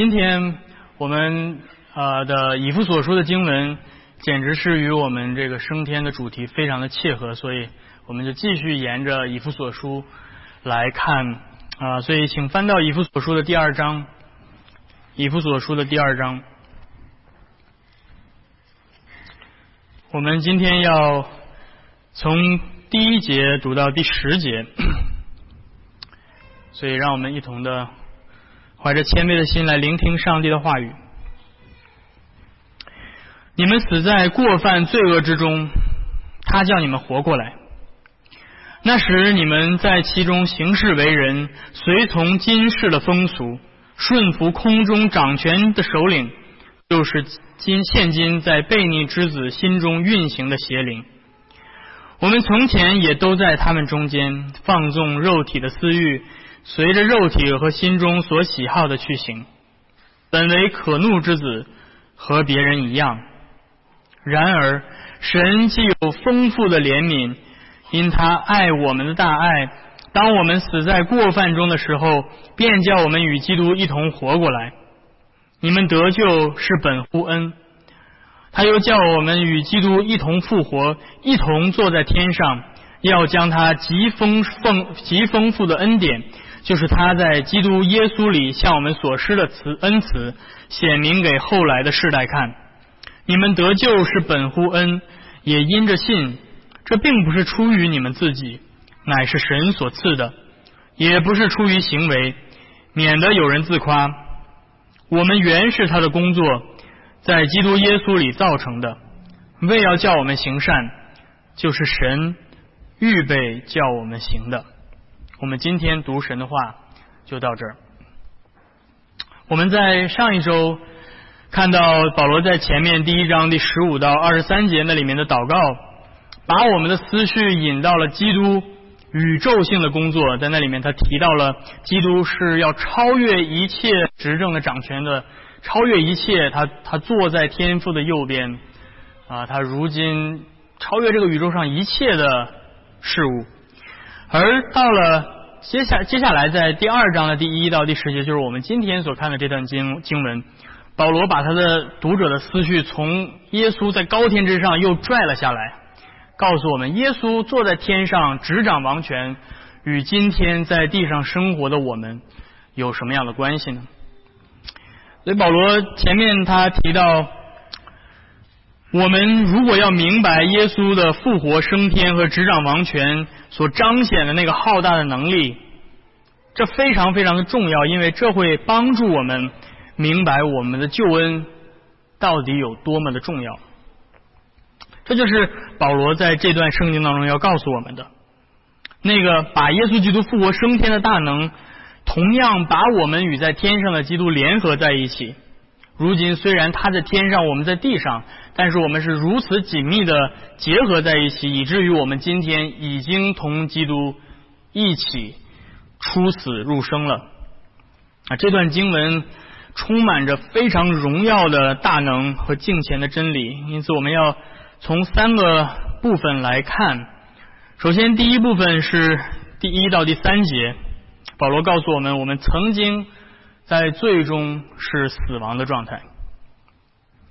今天我们呃的以弗所书的经文，简直是与我们这个升天的主题非常的切合，所以我们就继续沿着以弗所书来看啊，所以请翻到以弗所书的第二章，以弗所书的第二章，我们今天要从第一节读到第十节，所以让我们一同的。怀着谦卑的心来聆听上帝的话语。你们死在过犯罪恶之中，他叫你们活过来。那时你们在其中行事为人，随从今世的风俗，顺服空中掌权的首领，就是今现今在悖逆之子心中运行的邪灵。我们从前也都在他们中间放纵肉体的私欲。随着肉体和心中所喜好的去行，本为可怒之子，和别人一样。然而，神既有丰富的怜悯，因他爱我们的大爱，当我们死在过犯中的时候，便叫我们与基督一同活过来。你们得救是本乎恩，他又叫我们与基督一同复活，一同坐在天上，要将他极丰丰极丰富的恩典。就是他在基督耶稣里向我们所施的慈恩慈，显明给后来的世代看。你们得救是本乎恩，也因着信。这并不是出于你们自己，乃是神所赐的；也不是出于行为，免得有人自夸。我们原是他的工作，在基督耶稣里造成的，为要叫我们行善，就是神预备叫我们行的。我们今天读神的话就到这儿。我们在上一周看到保罗在前面第一章第十五到二十三节那里面的祷告，把我们的思绪引到了基督宇宙性的工作，在那里面他提到了基督是要超越一切执政的掌权的，超越一切，他他坐在天父的右边啊，他如今超越这个宇宙上一切的事物。而到了接下接下来，在第二章的第一到第十节，就是我们今天所看的这段经经文，保罗把他的读者的思绪从耶稣在高天之上又拽了下来，告诉我们耶稣坐在天上执掌王权，与今天在地上生活的我们有什么样的关系呢？所以保罗前面他提到，我们如果要明白耶稣的复活升天和执掌王权。所彰显的那个浩大的能力，这非常非常的重要，因为这会帮助我们明白我们的救恩到底有多么的重要。这就是保罗在这段圣经当中要告诉我们的。那个把耶稣基督复活升天的大能，同样把我们与在天上的基督联合在一起。如今虽然他在天上，我们在地上。但是我们是如此紧密的结合在一起，以至于我们今天已经同基督一起出死入生了。啊，这段经文充满着非常荣耀的大能和敬虔的真理，因此我们要从三个部分来看。首先，第一部分是第一到第三节，保罗告诉我们，我们曾经在最终是死亡的状态。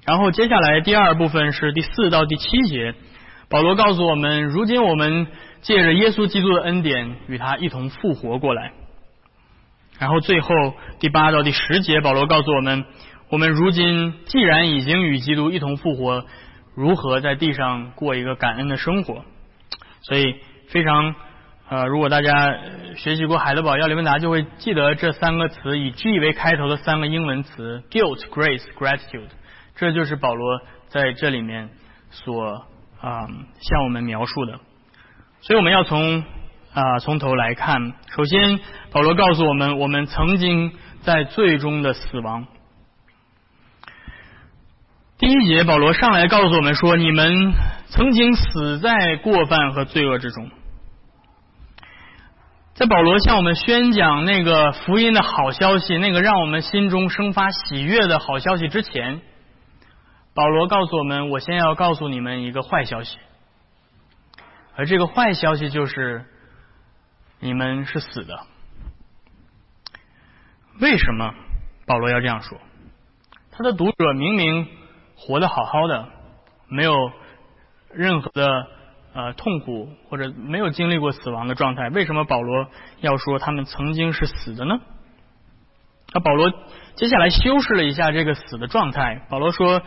然后接下来第二部分是第四到第七节，保罗告诉我们，如今我们借着耶稣基督的恩典与他一同复活过来。然后最后第八到第十节，保罗告诉我们，我们如今既然已经与基督一同复活，如何在地上过一个感恩的生活？所以非常呃，如果大家学习过海德堡要理问答，就会记得这三个词以 G 为开头的三个英文词：guilt、grace、gratitude。这就是保罗在这里面所啊向我们描述的，所以我们要从啊从头来看。首先，保罗告诉我们，我们曾经在最终的死亡。第一节，保罗上来告诉我们说：“你们曾经死在过犯和罪恶之中。”在保罗向我们宣讲那个福音的好消息，那个让我们心中生发喜悦的好消息之前。保罗告诉我们：“我先要告诉你们一个坏消息，而这个坏消息就是你们是死的。为什么？保罗要这样说？他的读者明明活得好好的，没有任何的呃痛苦或者没有经历过死亡的状态，为什么保罗要说他们曾经是死的呢？那保罗接下来修饰了一下这个死的状态。保罗说：“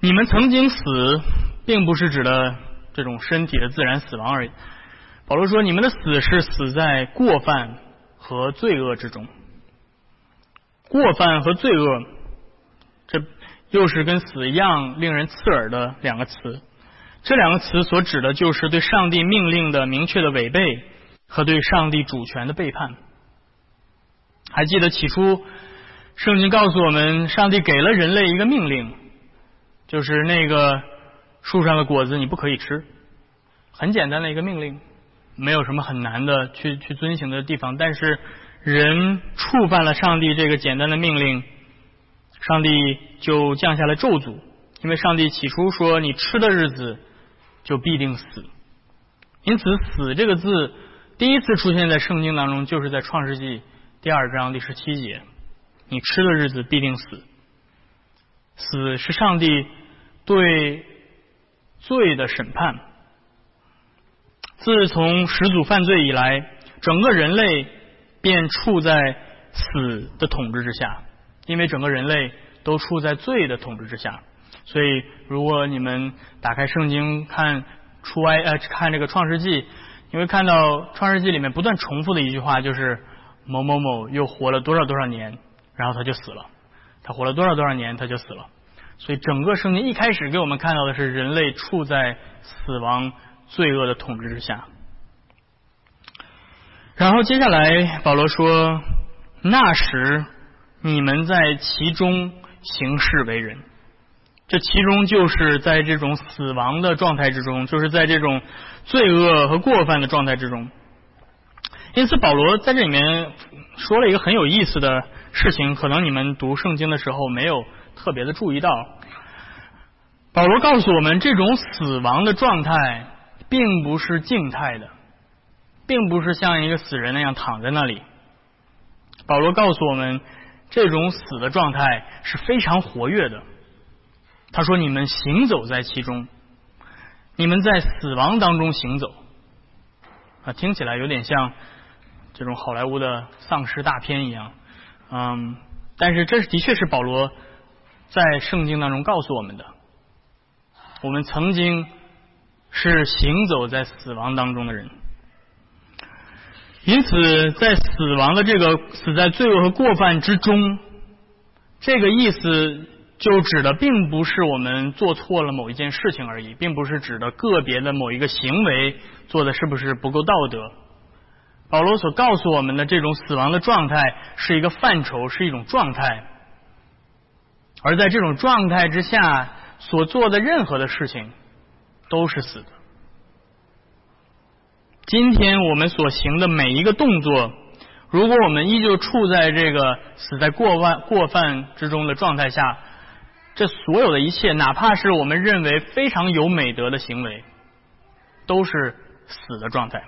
你们曾经死，并不是指的这种身体的自然死亡而已。”保罗说：“你们的死是死在过犯和罪恶之中。过犯和罪恶，这又是跟死一样令人刺耳的两个词。这两个词所指的就是对上帝命令的明确的违背和对上帝主权的背叛。还记得起初，圣经告诉我们，上帝给了人类一个命令，就是那个树上的果子你不可以吃，很简单的一个命令。”没有什么很难的去去遵行的地方，但是人触犯了上帝这个简单的命令，上帝就降下了咒诅。因为上帝起初说你吃的日子就必定死，因此“死”这个字第一次出现在圣经当中，就是在创世纪第二章第十七节，你吃的日子必定死。死是上帝对罪的审判。自从始祖犯罪以来，整个人类便处在死的统治之下，因为整个人类都处在罪的统治之下。所以，如果你们打开圣经看出埃呃看这个创世纪，你会看到创世纪里面不断重复的一句话，就是某某某又活了多少多少年，然后他就死了。他活了多少多少年，他就死了。所以，整个圣经一开始给我们看到的是人类处在死亡。罪恶的统治之下，然后接下来保罗说：“那时你们在其中行事为人，这其中就是在这种死亡的状态之中，就是在这种罪恶和过犯的状态之中。因此，保罗在这里面说了一个很有意思的事情，可能你们读圣经的时候没有特别的注意到。保罗告诉我们，这种死亡的状态。”并不是静态的，并不是像一个死人那样躺在那里。保罗告诉我们，这种死的状态是非常活跃的。他说：“你们行走在其中，你们在死亡当中行走。”啊，听起来有点像这种好莱坞的丧尸大片一样。嗯，但是这的确是保罗在圣经当中告诉我们的。我们曾经。是行走在死亡当中的人，因此在死亡的这个死在罪恶和过犯之中，这个意思就指的并不是我们做错了某一件事情而已，并不是指的个别的某一个行为做的是不是不够道德。保罗所告诉我们的这种死亡的状态是一个范畴，是一种状态，而在这种状态之下所做的任何的事情。都是死的。今天我们所行的每一个动作，如果我们依旧处在这个死在过犯过犯之中的状态下，这所有的一切，哪怕是我们认为非常有美德的行为，都是死的状态，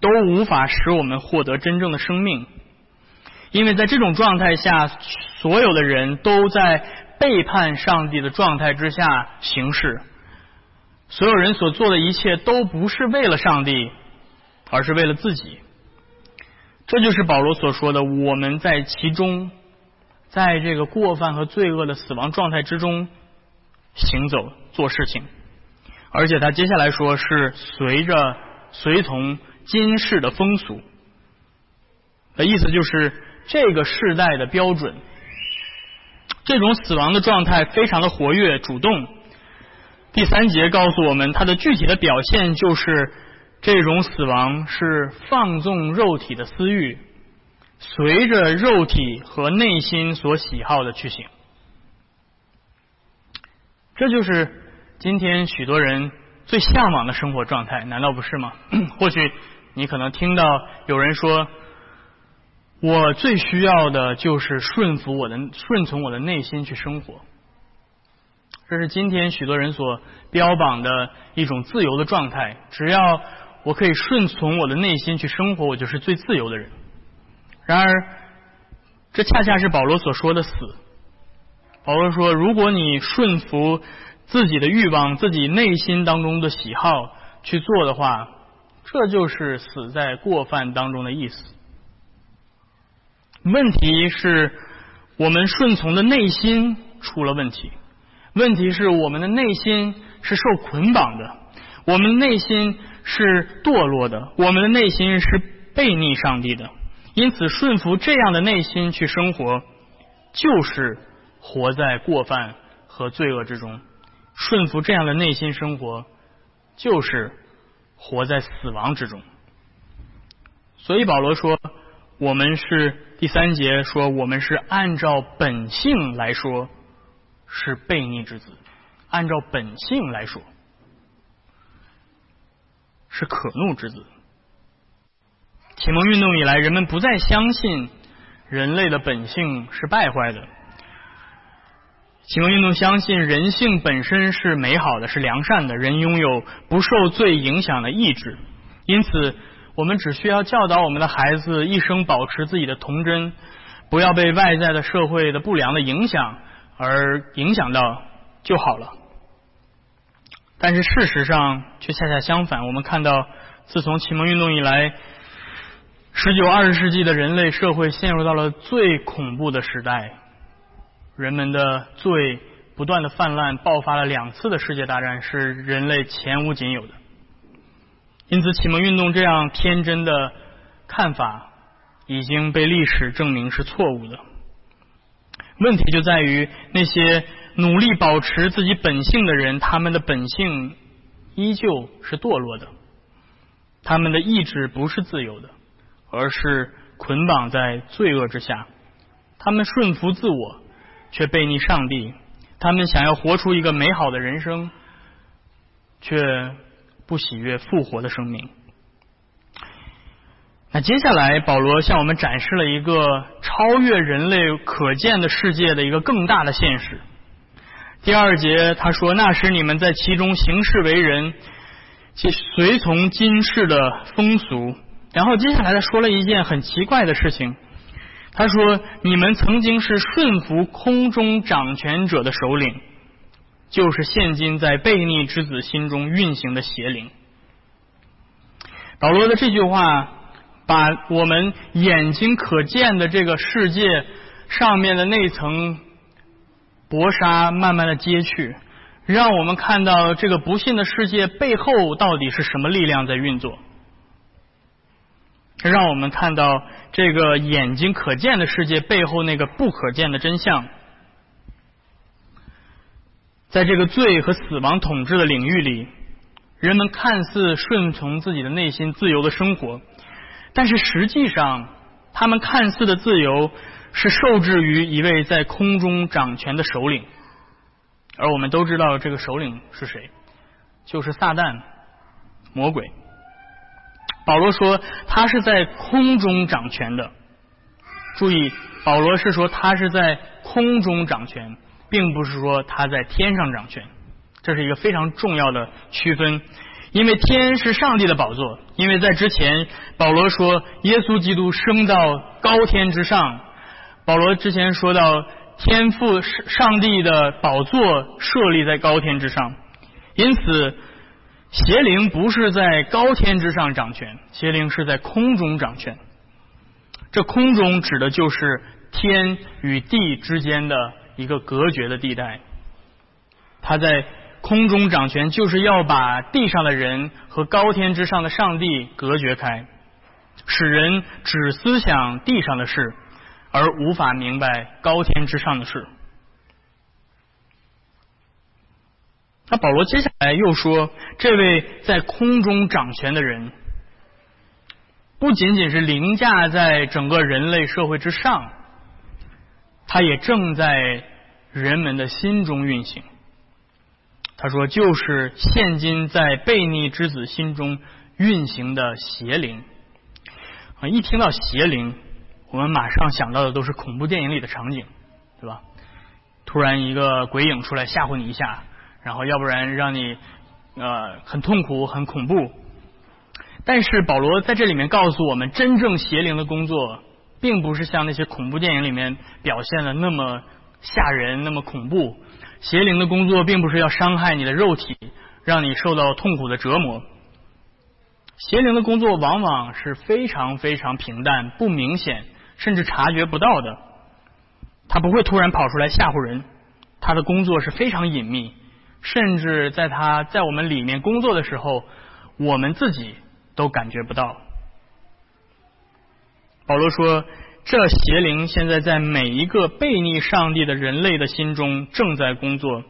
都无法使我们获得真正的生命。因为在这种状态下，所有的人都在背叛上帝的状态之下行事。所有人所做的一切都不是为了上帝，而是为了自己。这就是保罗所说的：“我们在其中，在这个过犯和罪恶的死亡状态之中行走做事情。”而且他接下来说是随着随从今世的风俗的意思，就是这个世代的标准。这种死亡的状态非常的活跃、主动。第三节告诉我们，它的具体的表现就是这种死亡是放纵肉体的私欲，随着肉体和内心所喜好的去行。这就是今天许多人最向往的生活状态，难道不是吗？或许你可能听到有人说：“我最需要的就是顺服我的、顺从我的内心去生活。”这是今天许多人所标榜的一种自由的状态。只要我可以顺从我的内心去生活，我就是最自由的人。然而，这恰恰是保罗所说的死。保罗说，如果你顺服自己的欲望、自己内心当中的喜好去做的话，这就是死在过犯当中的意思。问题是，我们顺从的内心出了问题。问题是，我们的内心是受捆绑的，我们的内心是堕落的，我们的内心是背逆上帝的。因此，顺服这样的内心去生活，就是活在过犯和罪恶之中；顺服这样的内心生活，就是活在死亡之中。所以，保罗说，我们是第三节说，我们是按照本性来说是悖逆之子；按照本性来说是可怒之子。启蒙运动以来，人们不再相信人类的本性是败坏的。启蒙运动相信人性本身是美好的，是良善的，人拥有不受罪影响的意志。因此，我们只需要教导我们的孩子一生保持自己的童真，不要被外在的社会的不良的影响而影响到就好了。但是事实上却恰恰相反，我们看到自从启蒙运动以来。十九、二十世纪的人类社会陷入到了最恐怖的时代，人们的罪不断的泛滥，爆发了两次的世界大战，是人类前无仅有的。因此，启蒙运动这样天真的看法已经被历史证明是错误的。问题就在于那些努力保持自己本性的人，他们的本性依旧是堕落的，他们的意志不是自由的。而是捆绑在罪恶之下，他们顺服自我，却背逆上帝；他们想要活出一个美好的人生，却不喜悦复活的生命。那接下来，保罗向我们展示了一个超越人类可见的世界的一个更大的现实。第二节他说：“那时你们在其中行事为人，其随从今世的风俗。”然后接下来他说了一件很奇怪的事情，他说：“你们曾经是顺服空中掌权者的首领，就是现今在悖逆之子心中运行的邪灵。”保罗的这句话，把我们眼睛可见的这个世界上面的那层薄纱慢慢的揭去，让我们看到这个不幸的世界背后到底是什么力量在运作。这让我们看到这个眼睛可见的世界背后那个不可见的真相。在这个罪和死亡统治的领域里，人们看似顺从自己的内心，自由的生活，但是实际上，他们看似的自由是受制于一位在空中掌权的首领。而我们都知道，这个首领是谁？就是撒旦，魔鬼。保罗说，他是在空中掌权的。注意，保罗是说他是在空中掌权，并不是说他在天上掌权。这是一个非常重要的区分，因为天是上帝的宝座。因为在之前，保罗说耶稣基督升到高天之上。保罗之前说到天父上帝的宝座设立在高天之上，因此。邪灵不是在高天之上掌权，邪灵是在空中掌权。这空中指的就是天与地之间的一个隔绝的地带。他在空中掌权，就是要把地上的人和高天之上的上帝隔绝开，使人只思想地上的事，而无法明白高天之上的事。那保罗接下来又说，这位在空中掌权的人，不仅仅是凌驾在整个人类社会之上，他也正在人们的心中运行。他说，就是现今在悖逆之子心中运行的邪灵。啊，一听到邪灵，我们马上想到的都是恐怖电影里的场景，对吧？突然一个鬼影出来吓唬你一下。然后，要不然让你呃很痛苦、很恐怖。但是保罗在这里面告诉我们，真正邪灵的工作并不是像那些恐怖电影里面表现的那么吓人、那么恐怖。邪灵的工作并不是要伤害你的肉体，让你受到痛苦的折磨。邪灵的工作往往是非常非常平淡、不明显，甚至察觉不到的。他不会突然跑出来吓唬人，他的工作是非常隐秘，甚至在他在我们里面工作的时候，我们自己都感觉不到。保罗说：“这邪灵现在在每一个背逆上帝的人类的心中正在工作，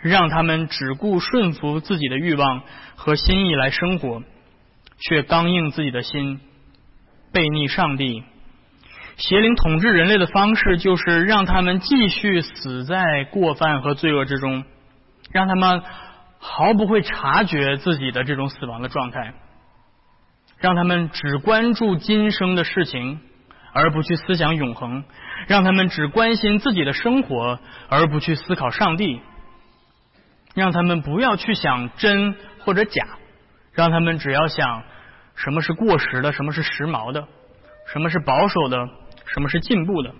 让他们只顾顺服自己的欲望和心意来生活。”却刚硬自己的心，背逆上帝。邪灵统治人类的方式，就是让他们继续死在过犯和罪恶之中，让他们毫不会察觉自己的这种死亡的状态，让他们只关注今生的事情，而不去思想永恒；让他们只关心自己的生活，而不去思考上帝；让他们不要去想真或者假。让他们只要想什么是过时的，什么是时髦的，什么是保守的，什么是进步的，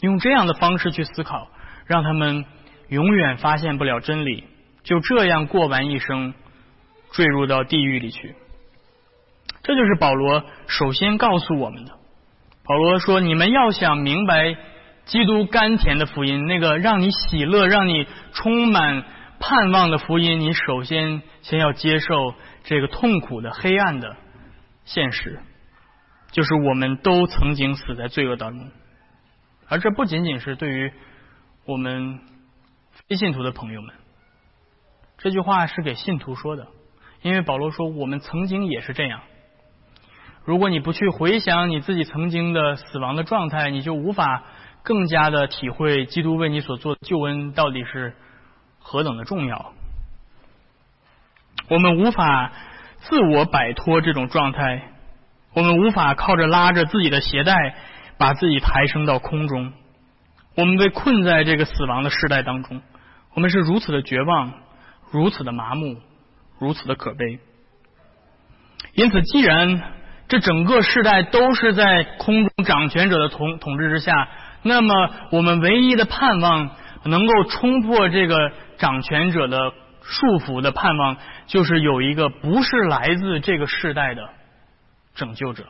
用这样的方式去思考，让他们永远发现不了真理，就这样过完一生，坠入到地狱里去。这就是保罗首先告诉我们的。保罗说：“你们要想明白基督甘甜的福音，那个让你喜乐、让你充满盼望的福音，你首先先要接受。”这个痛苦的、黑暗的现实，就是我们都曾经死在罪恶当中，而这不仅仅是对于我们非信徒的朋友们。这句话是给信徒说的，因为保罗说我们曾经也是这样。如果你不去回想你自己曾经的死亡的状态，你就无法更加的体会基督为你所做的救恩到底是何等的重要。我们无法自我摆脱这种状态，我们无法靠着拉着自己的鞋带把自己抬升到空中。我们被困在这个死亡的时代当中，我们是如此的绝望，如此的麻木，如此的可悲。因此，既然这整个世代都是在空中掌权者的统统治之下，那么我们唯一的盼望，能够冲破这个掌权者的。束缚的盼望，就是有一个不是来自这个世代的拯救者。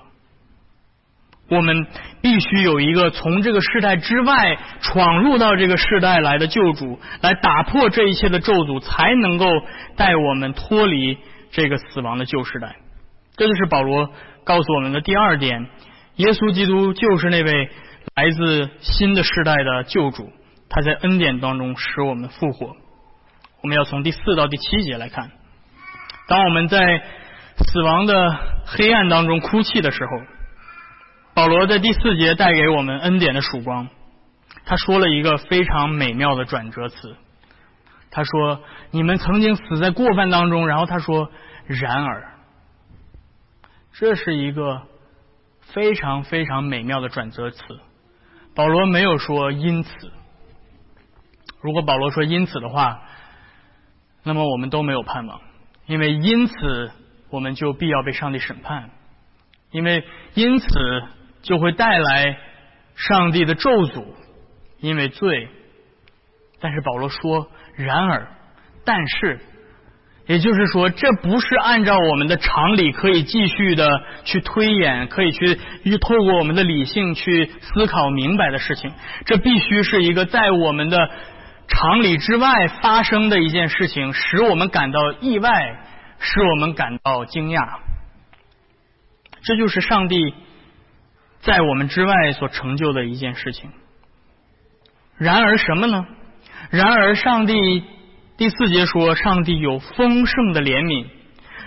我们必须有一个从这个世代之外闯入到这个世代来的救主，来打破这一切的咒诅，才能够带我们脱离这个死亡的旧时代。这就是保罗告诉我们的第二点：耶稣基督就是那位来自新的世代的救主，他在恩典当中使我们复活。我们要从第四到第七节来看。当我们在死亡的黑暗当中哭泣的时候，保罗在第四节带给我们恩典的曙光。他说了一个非常美妙的转折词。他说：“你们曾经死在过犯当中。”然后他说：“然而，这是一个非常非常美妙的转折词。”保罗没有说“因此”。如果保罗说“因此”的话，那么我们都没有盼望，因为因此我们就必要被上帝审判，因为因此就会带来上帝的咒诅，因为罪。但是保罗说：“然而，但是，也就是说，这不是按照我们的常理可以继续的去推演，可以去透过我们的理性去思考明白的事情。这必须是一个在我们的。”常理之外发生的一件事情，使我们感到意外，使我们感到惊讶。这就是上帝在我们之外所成就的一件事情。然而什么呢？然而上帝第四节说，上帝有丰盛的怜悯，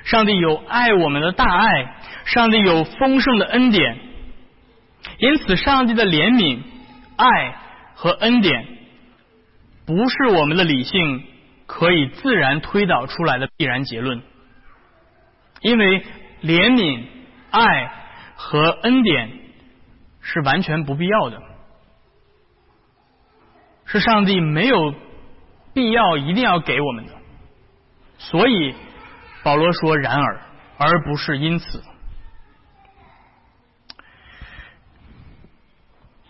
上帝有爱我们的大爱，上帝有丰盛的恩典。因此，上帝的怜悯、爱和恩典。不是我们的理性可以自然推导出来的必然结论，因为怜悯、爱和恩典是完全不必要的，是上帝没有必要一定要给我们的。所以保罗说：“然而，而不是因此。”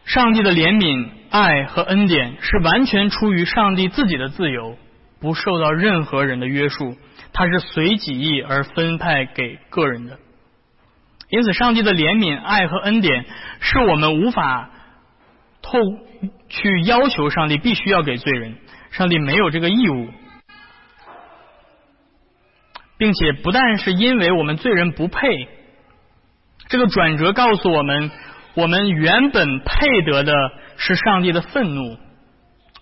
上帝的怜悯、爱和恩典是完全出于上帝自己的自由，不受到任何人的约束，它是随己意而分派给个人的。因此，上帝的怜悯、爱和恩典是我们无法透去要求上帝必须要给罪人，上帝没有这个义务，并且不但是因为我们罪人不配，这个转折告诉我们，我们原本配得的是上帝的愤怒，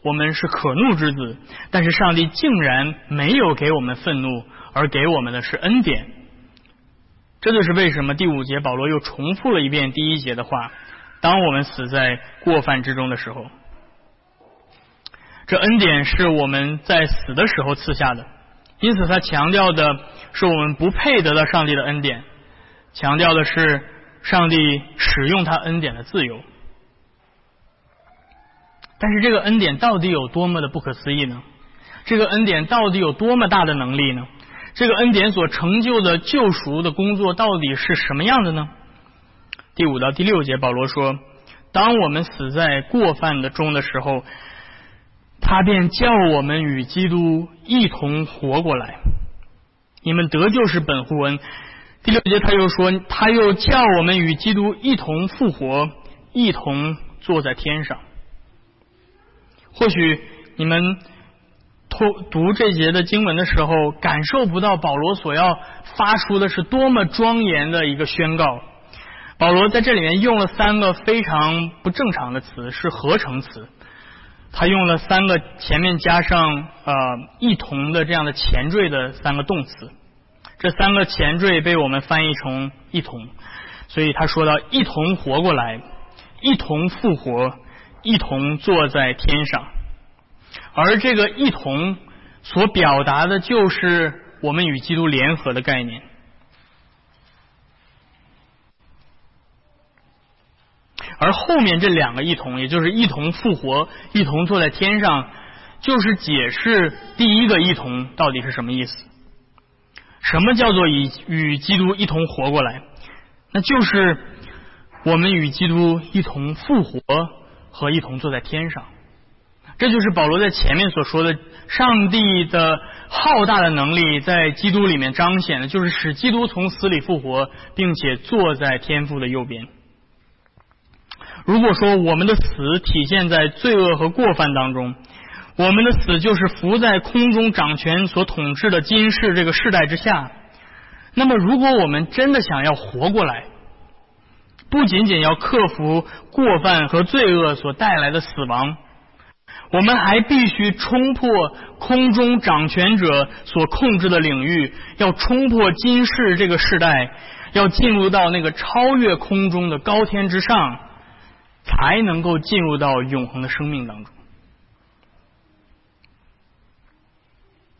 我们是可怒之子，但是上帝竟然没有给我们愤怒，而给我们的是恩典。这就是为什么第五节保罗又重复了一遍第一节的话：当我们死在过犯之中的时候，这恩典是我们在死的时候赐下的。因此，他强调的是我们不配得到上帝的恩典，强调的是上帝使用他恩典的自由。但是，这个恩典到底有多么的不可思议呢？这个恩典到底有多么大的能力呢？这个恩典所成就的救赎的工作到底是什么样的呢？第五到第六节，保罗说：“当我们死在过犯的中的时候，他便叫我们与基督一同活过来。你们得救是本乎恩。”第六节他又说：“他又叫我们与基督一同复活，一同坐在天上。”或许你们。读读这节的经文的时候，感受不到保罗所要发出的是多么庄严的一个宣告。保罗在这里面用了三个非常不正常的词，是合成词。他用了三个前面加上呃一同的这样的前缀的三个动词。这三个前缀被我们翻译成一同，所以他说到一同活过来，一同复活，一同坐在天上。而这个一同所表达的就是我们与基督联合的概念，而后面这两个一同，也就是一同复活、一同坐在天上，就是解释第一个一同到底是什么意思。什么叫做以与基督一同活过来？那就是我们与基督一同复活和一同坐在天上。这就是保罗在前面所说的，上帝的浩大的能力在基督里面彰显的，就是使基督从死里复活，并且坐在天父的右边。如果说我们的死体现在罪恶和过犯当中，我们的死就是伏在空中掌权所统治的今世这个世代之下，那么如果我们真的想要活过来，不仅仅要克服过犯和罪恶所带来的死亡。我们还必须冲破空中掌权者所控制的领域，要冲破今世这个时代，要进入到那个超越空中的高天之上，才能够进入到永恒的生命当中。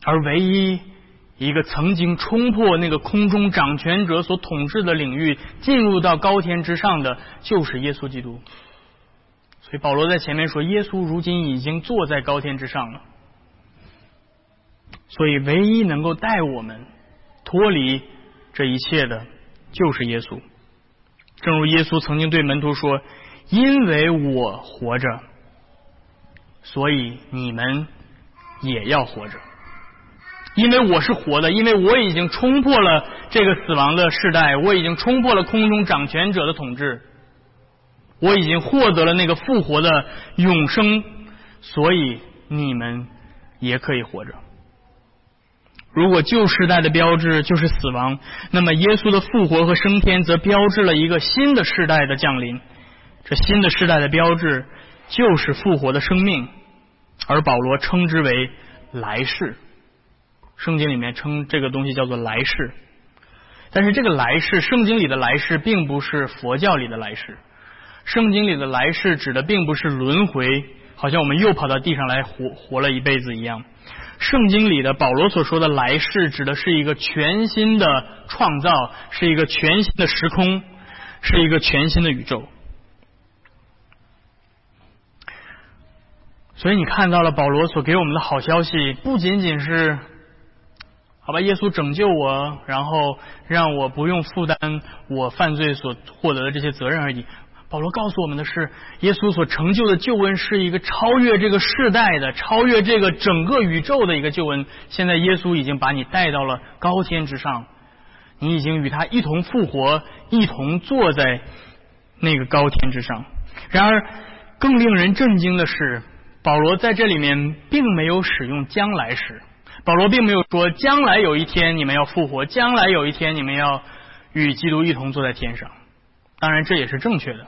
而唯一一个曾经冲破那个空中掌权者所统治的领域，进入到高天之上的，就是耶稣基督。所以保罗在前面说，耶稣如今已经坐在高天之上了。所以唯一能够带我们脱离这一切的，就是耶稣。正如耶稣曾经对门徒说：“因为我活着，所以你们也要活着。因为我是活的，因为我已经冲破了这个死亡的世代，我已经冲破了空中掌权者的统治。”我已经获得了那个复活的永生，所以你们也可以活着。如果旧时代的标志就是死亡，那么耶稣的复活和升天则标志了一个新的时代的降临。这新的时代的标志就是复活的生命，而保罗称之为来世。圣经里面称这个东西叫做来世，但是这个来世，圣经里的来世并不是佛教里的来世。圣经里的来世指的并不是轮回，好像我们又跑到地上来活活了一辈子一样。圣经里的保罗所说的来世，指的是一个全新的创造，是一个全新的时空，是一个全新的宇宙。所以你看到了保罗所给我们的好消息，不仅仅是好吧，耶稣拯救我，然后让我不用负担我犯罪所获得的这些责任而已。保罗告诉我们的是，耶稣所成就的救恩是一个超越这个世代的、超越这个整个宇宙的一个救恩。现在耶稣已经把你带到了高天之上，你已经与他一同复活，一同坐在那个高天之上。然而，更令人震惊的是，保罗在这里面并没有使用将来时。保罗并没有说将来有一天你们要复活，将来有一天你们要与基督一同坐在天上。当然，这也是正确的。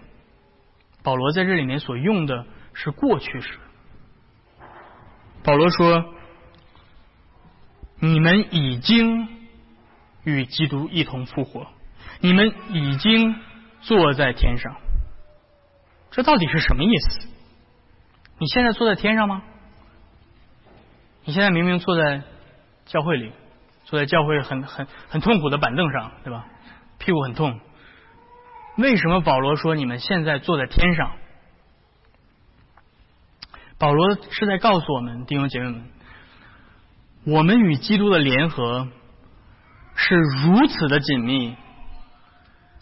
保罗在这里面所用的是过去时。保罗说：“你们已经与基督一同复活，你们已经坐在天上。”这到底是什么意思？你现在坐在天上吗？你现在明明坐在教会里，坐在教会很很很痛苦的板凳上，对吧？屁股很痛。为什么保罗说你们现在坐在天上？保罗是在告诉我们弟兄姐妹们，我们与基督的联合是如此的紧密，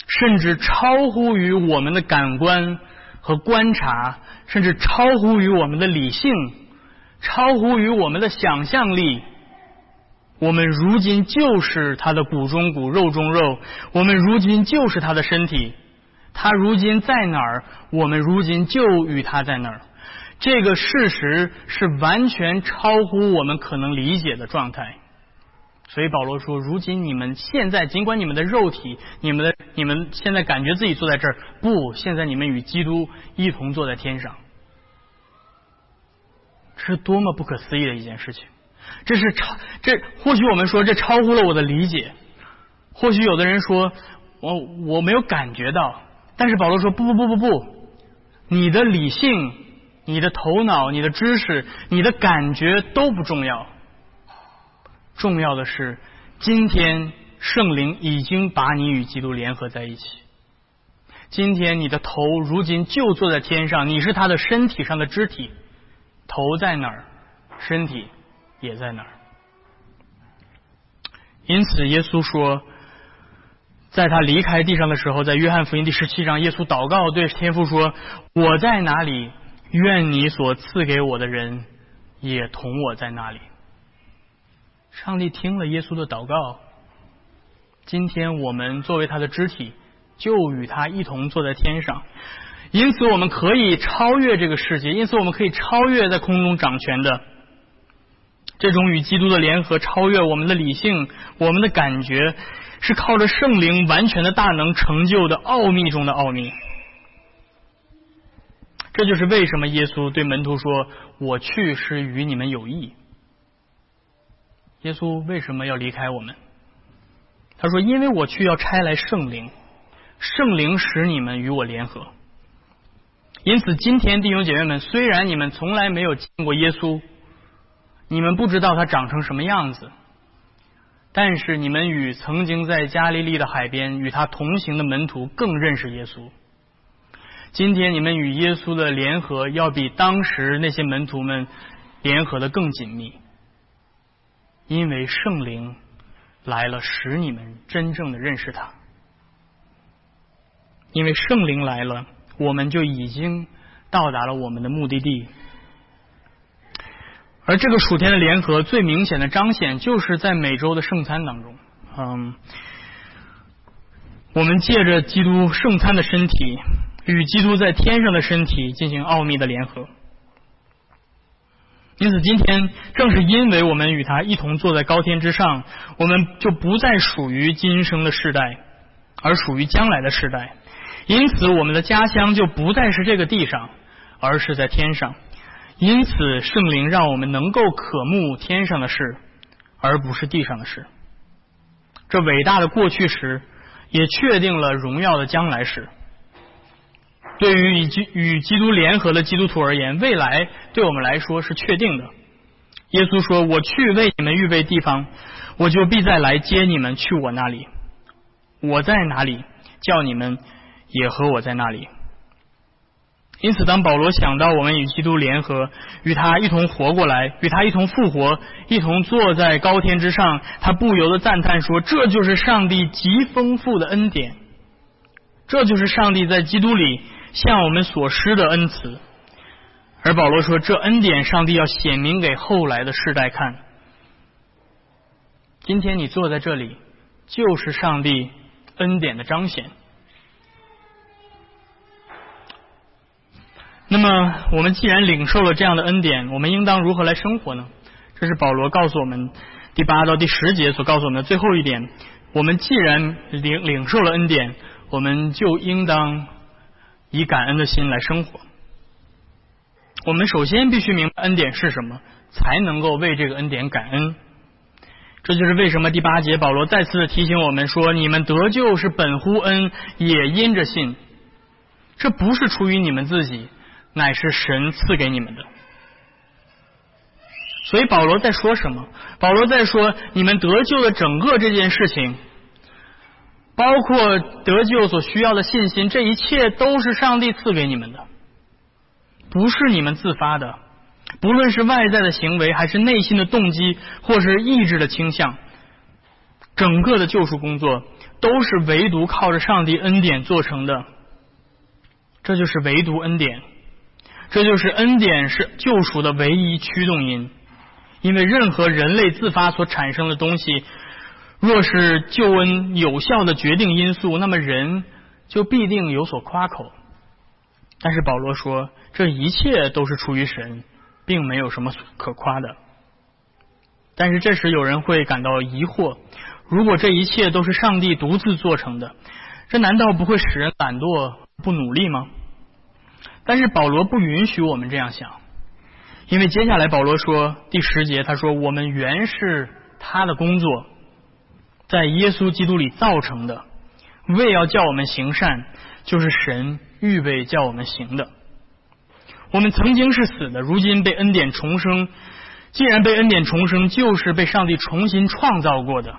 甚至超乎于我们的感官和观察，甚至超乎于我们的理性。超乎于我们的想象力，我们如今就是他的骨中骨、肉中肉，我们如今就是他的身体。他如今在哪儿，我们如今就与他在哪儿。这个事实是完全超乎我们可能理解的状态。所以保罗说：“如今你们现在，尽管你们的肉体、你们的、你们现在感觉自己坐在这儿，不，现在你们与基督一同坐在天上。”这是多么不可思议的一件事情！这是超这或许我们说这超乎了我的理解，或许有的人说我我没有感觉到，但是保罗说不不不不不，你的理性、你的头脑、你的知识、你的感觉都不重要，重要的是今天圣灵已经把你与基督联合在一起，今天你的头如今就坐在天上，你是他的身体上的肢体。头在哪儿，身体也在哪儿。因此，耶稣说，在他离开地上的时候，在约翰福音第十七章，耶稣祷告对天父说：“我在哪里，愿你所赐给我的人也同我在那里。”上帝听了耶稣的祷告，今天我们作为他的肢体，就与他一同坐在天上。因此，我们可以超越这个世界。因此，我们可以超越在空中掌权的这种与基督的联合，超越我们的理性、我们的感觉，是靠着圣灵完全的大能成就的奥秘中的奥秘。这就是为什么耶稣对门徒说：“我去是与你们有益。”耶稣为什么要离开我们？他说：“因为我去要差来圣灵，圣灵使你们与我联合。”因此，今天弟兄姐妹们，虽然你们从来没有见过耶稣，你们不知道他长成什么样子，但是你们与曾经在加利利的海边与他同行的门徒更认识耶稣。今天你们与耶稣的联合，要比当时那些门徒们联合的更紧密，因为圣灵来了，使你们真正的认识他。因为圣灵来了。我们就已经到达了我们的目的地，而这个属天的联合最明显的彰显，就是在每周的圣餐当中。嗯，我们借着基督圣餐的身体，与基督在天上的身体进行奥秘的联合。因此，今天正是因为我们与他一同坐在高天之上，我们就不再属于今生的世代，而属于将来的世代。因此，我们的家乡就不再是这个地上，而是在天上。因此，圣灵让我们能够渴慕天上的事，而不是地上的事。这伟大的过去时，也确定了荣耀的将来时。对于与基与基督联合的基督徒而言，未来对我们来说是确定的。耶稣说：“我去为你们预备地方，我就必再来接你们去我那里。我在哪里，叫你们。”也和我在那里。因此，当保罗想到我们与基督联合，与他一同活过来，与他一同复活，一同坐在高天之上，他不由得赞叹说：“这就是上帝极丰富的恩典，这就是上帝在基督里向我们所施的恩慈。而保罗说，这恩典上帝要显明给后来的世代看。今天你坐在这里，就是上帝恩典的彰显。那么，我们既然领受了这样的恩典，我们应当如何来生活呢？这是保罗告诉我们第八到第十节所告诉我们的最后一点。我们既然领领受了恩典，我们就应当以感恩的心来生活。我们首先必须明白恩典是什么，才能够为这个恩典感恩。这就是为什么第八节保罗再次提醒我们说：“你们得救是本乎恩，也因着信。这不是出于你们自己，乃是神赐给你们的。”所以保罗在说什么？保罗在说：你们得救的整个这件事情，包括得救所需要的信心，这一切都是上帝赐给你们的。不是你们自发的，不论是外在的行为，还是内心的动机，或是意志的倾向，整个的救赎工作都是唯独靠着上帝恩典做成的。这就是唯独恩典，这就是恩典是救赎的唯一驱动因。因为任何人类自发所产生的东西，若是救恩有效的决定因素，那么人就必定有所夸口。但是保罗说。这一切都是出于神，并没有什么可夸的。但是这时有人会感到疑惑：如果这一切都是上帝独自做成的，这难道不会使人懒惰不努力吗？但是保罗不允许我们这样想，因为接下来保罗说第十节，他说：“我们原是他的工作，在耶稣基督里造成的，为要叫我们行善，就是神预备叫我们行的。”我们曾经是死的，如今被恩典重生。既然被恩典重生，就是被上帝重新创造过的。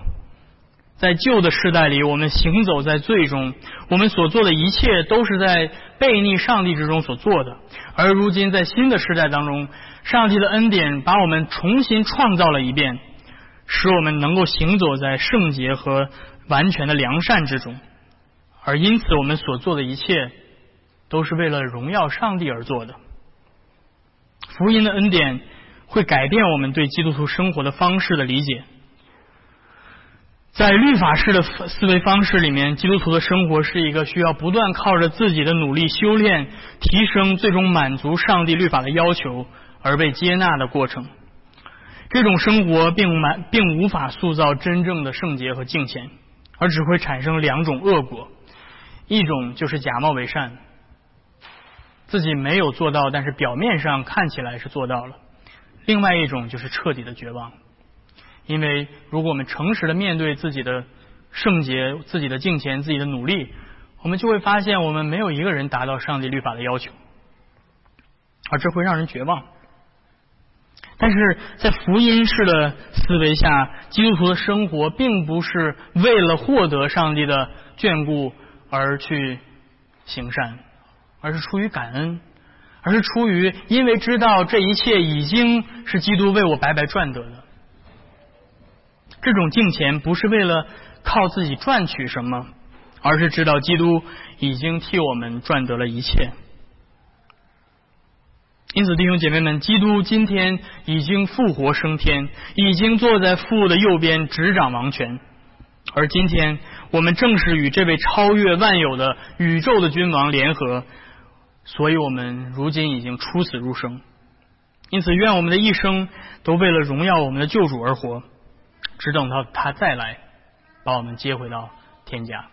在旧的时代里，我们行走在罪中，我们所做的一切都是在背逆上帝之中所做的。而如今在新的时代当中，上帝的恩典把我们重新创造了一遍，使我们能够行走在圣洁和完全的良善之中。而因此，我们所做的一切都是为了荣耀上帝而做的。福音的恩典会改变我们对基督徒生活的方式的理解。在律法式的思维方式里面，基督徒的生活是一个需要不断靠着自己的努力修炼、提升，最终满足上帝律法的要求而被接纳的过程。这种生活并满并无法塑造真正的圣洁和敬虔，而只会产生两种恶果：一种就是假冒伪善。自己没有做到，但是表面上看起来是做到了。另外一种就是彻底的绝望，因为如果我们诚实的面对自己的圣洁、自己的敬虔、自己的努力，我们就会发现我们没有一个人达到上帝律法的要求，而这会让人绝望。但是在福音式的思维下，基督徒的生活并不是为了获得上帝的眷顾而去行善。而是出于感恩，而是出于因为知道这一切已经是基督为我白白赚得的。这种敬虔不是为了靠自己赚取什么，而是知道基督已经替我们赚得了一切。因此，弟兄姐妹们，基督今天已经复活升天，已经坐在父的右边执掌王权，而今天我们正是与这位超越万有的宇宙的君王联合。所以我们如今已经出死入生，因此愿我们的一生都为了荣耀我们的救主而活，只等到他再来，把我们接回到天家。